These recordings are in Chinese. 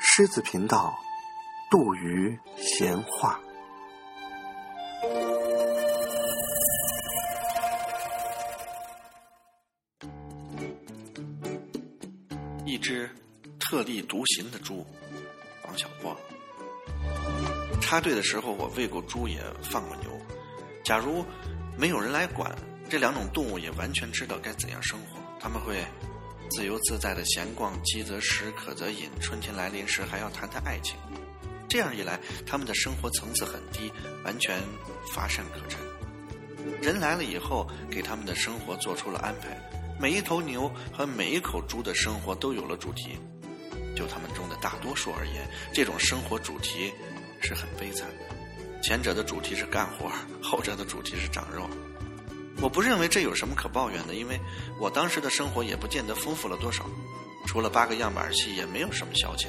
狮子频道，杜鱼闲话。一只特立独行的猪，王小波。插队的时候，我喂过猪，也放过牛。假如没有人来管，这两种动物也完全知道该怎样生活。他们会。自由自在的闲逛，饥则食，渴则饮。春天来临时，还要谈谈爱情。这样一来，他们的生活层次很低，完全乏善可陈。人来了以后，给他们的生活做出了安排。每一头牛和每一口猪的生活都有了主题。就他们中的大多数而言，这种生活主题是很悲惨的。前者的主题是干活，后者的主题是长肉。我不认为这有什么可抱怨的，因为我当时的生活也不见得丰富了多少，除了八个样板戏，也没有什么消遣。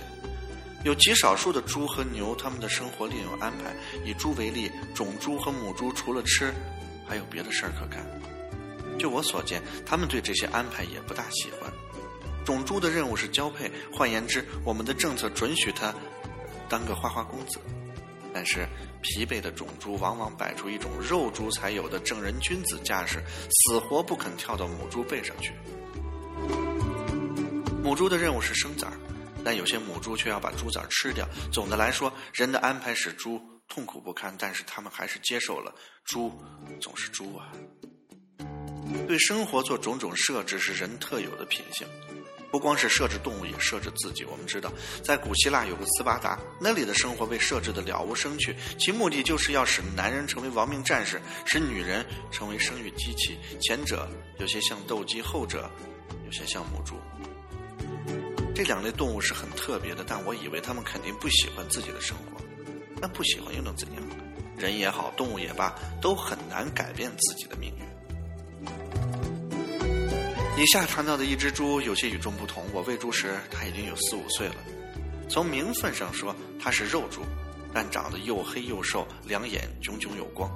有极少数的猪和牛，他们的生活另有安排。以猪为例，种猪和母猪除了吃，还有别的事儿可干。就我所见，他们对这些安排也不大喜欢。种猪的任务是交配，换言之，我们的政策准许他当个花花公子。但是疲惫的种猪往往摆出一种肉猪才有的正人君子架势，死活不肯跳到母猪背上去。母猪的任务是生崽儿，但有些母猪却要把猪崽吃掉。总的来说，人的安排使猪痛苦不堪，但是他们还是接受了。猪总是猪啊！对生活做种种设置是人特有的品性。不光是设置动物，也设置自己。我们知道，在古希腊有个斯巴达，那里的生活被设置的了无生趣，其目的就是要使男人成为亡命战士，使女人成为生育机器。前者有些像斗鸡，后者有些像母猪。这两类动物是很特别的，但我以为他们肯定不喜欢自己的生活。那不喜欢又能怎样？人也好，动物也罢，都很难改变自己的命运。以下谈到的一只猪有些与众不同。我喂猪时，它已经有四五岁了。从名分上说，它是肉猪，但长得又黑又瘦，两眼炯炯有光。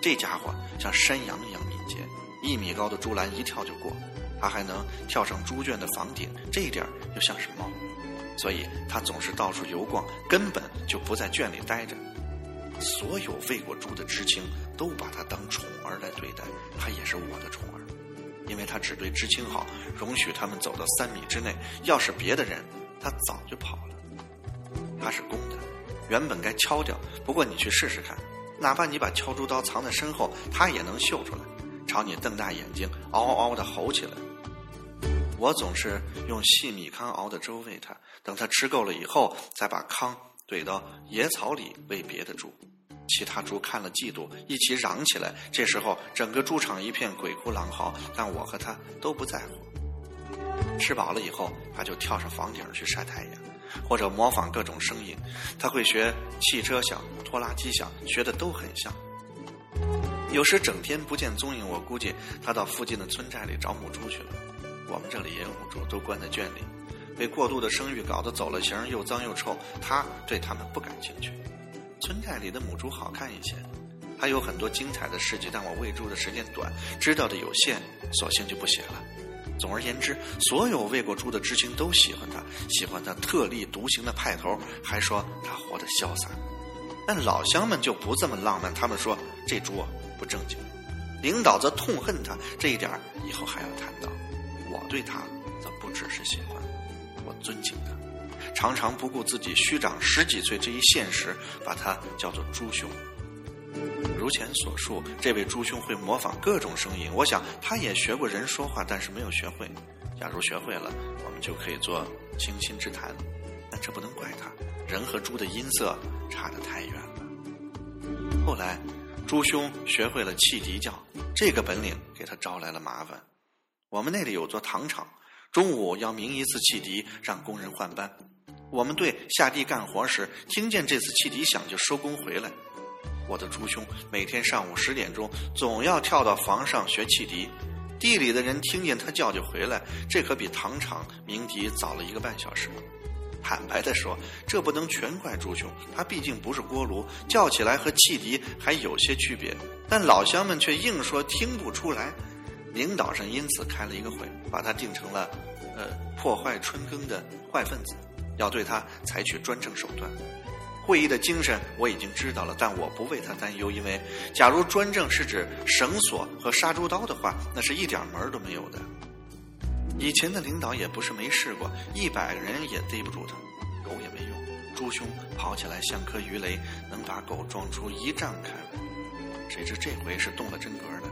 这家伙像山羊一样敏捷，一米高的猪栏一跳就过。它还能跳上猪圈的房顶，这一点又像是猫，所以它总是到处游逛，根本就不在圈里待着。所有喂过猪的知青都把它当宠儿来对待，它也是我的宠儿。因为他只对知青好，容许他们走到三米之内。要是别的人，他早就跑了。他是公的，原本该敲掉。不过你去试试看，哪怕你把敲猪刀藏在身后，他也能嗅出来，朝你瞪大眼睛，嗷嗷嗷的吼起来。我总是用细米糠熬的粥喂它，等它吃够了以后，再把糠怼到野草里喂别的猪。其他猪看了嫉妒，一起嚷起来。这时候，整个猪场一片鬼哭狼嚎，但我和他都不在乎。吃饱了以后，他就跳上房顶去晒太阳，或者模仿各种声音。他会学汽车响、拖拉机响，学的都很像。有时整天不见踪影，我估计他到附近的村寨里找母猪去了。我们这里也有母猪，都关在圈里，被过度的生育搞得走了形，又脏又臭。他对他们不感兴趣。村寨里的母猪好看一些，还有很多精彩的事迹，但我喂猪的时间短，知道的有限，索性就不写了。总而言之，所有喂过猪的知青都喜欢他，喜欢他特立独行的派头，还说他活得潇洒。但老乡们就不这么浪漫，他们说这猪不正经。领导则痛恨他，这一点以后还要谈到。我对他则不只是喜欢，我尊敬他。常常不顾自己虚长十几岁这一现实，把他叫做猪兄。如前所述，这位猪兄会模仿各种声音。我想他也学过人说话，但是没有学会。假如学会了，我们就可以做倾心之谈。但这不能怪他，人和猪的音色差得太远了。后来，猪兄学会了汽笛叫，这个本领给他招来了麻烦。我们那里有座糖厂，中午要鸣一次汽笛，让工人换班。我们队下地干活时，听见这次汽笛响就收工回来。我的朱兄每天上午十点钟总要跳到房上学汽笛，地里的人听见他叫就回来，这可比糖厂鸣笛早了一个半小时。坦白的说，这不能全怪朱兄，他毕竟不是锅炉，叫起来和汽笛还有些区别。但老乡们却硬说听不出来。领导上因此开了一个会，把他定成了，呃，破坏春耕的坏分子，要对他采取专政手段。会议的精神我已经知道了，但我不为他担忧，因为假如专政是指绳索和杀猪刀的话，那是一点门都没有的。以前的领导也不是没试过，一百个人也逮不住他，狗也没用。朱兄跑起来像颗鱼雷，能把狗撞出一丈开来。谁知这回是动了真格的。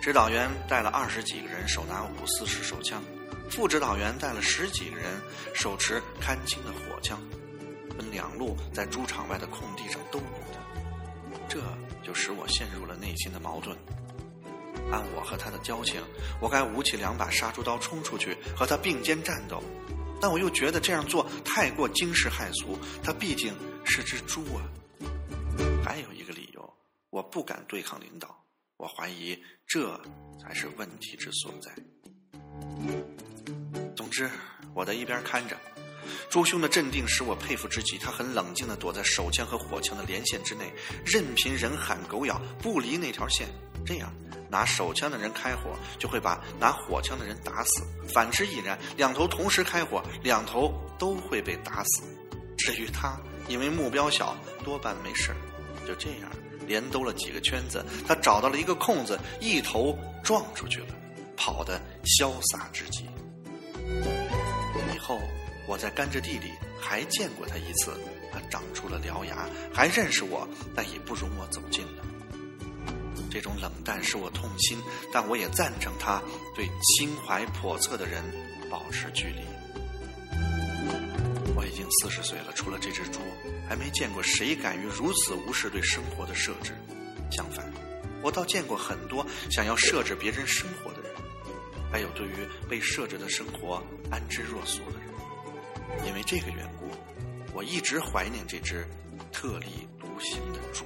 指导员带了二十几个人，手拿五四式手枪；副指导员带了十几个人，手持看清的火枪，分两路在猪场外的空地上兜捕他。这就使我陷入了内心的矛盾。按我和他的交情，我该舞起两把杀猪刀冲出去和他并肩战斗，但我又觉得这样做太过惊世骇俗。他毕竟是只猪啊！还有一个理由，我不敢对抗领导。我怀疑这才是问题之所在。之，我在一边看着，朱兄的镇定使我佩服之极。他很冷静地躲在手枪和火枪的连线之内，任凭人喊狗咬，不离那条线。这样，拿手枪的人开火，就会把拿火枪的人打死；反之亦然，两头同时开火，两头都会被打死。至于他，因为目标小，多半没事就这样。连兜了几个圈子，他找到了一个空子，一头撞出去了，跑得潇洒之极。以后我在甘蔗地里还见过他一次，他长出了獠牙，还认识我，但已不容我走近了。这种冷淡使我痛心，但我也赞成他对心怀叵测的人保持距离。我已经四十岁了，除了这只猪，还没见过谁敢于如此无视对生活的设置。相反，我倒见过很多想要设置别人生活的人，还有对于被设置的生活安之若素的人。因为这个缘故，我一直怀念这只特立独行的猪。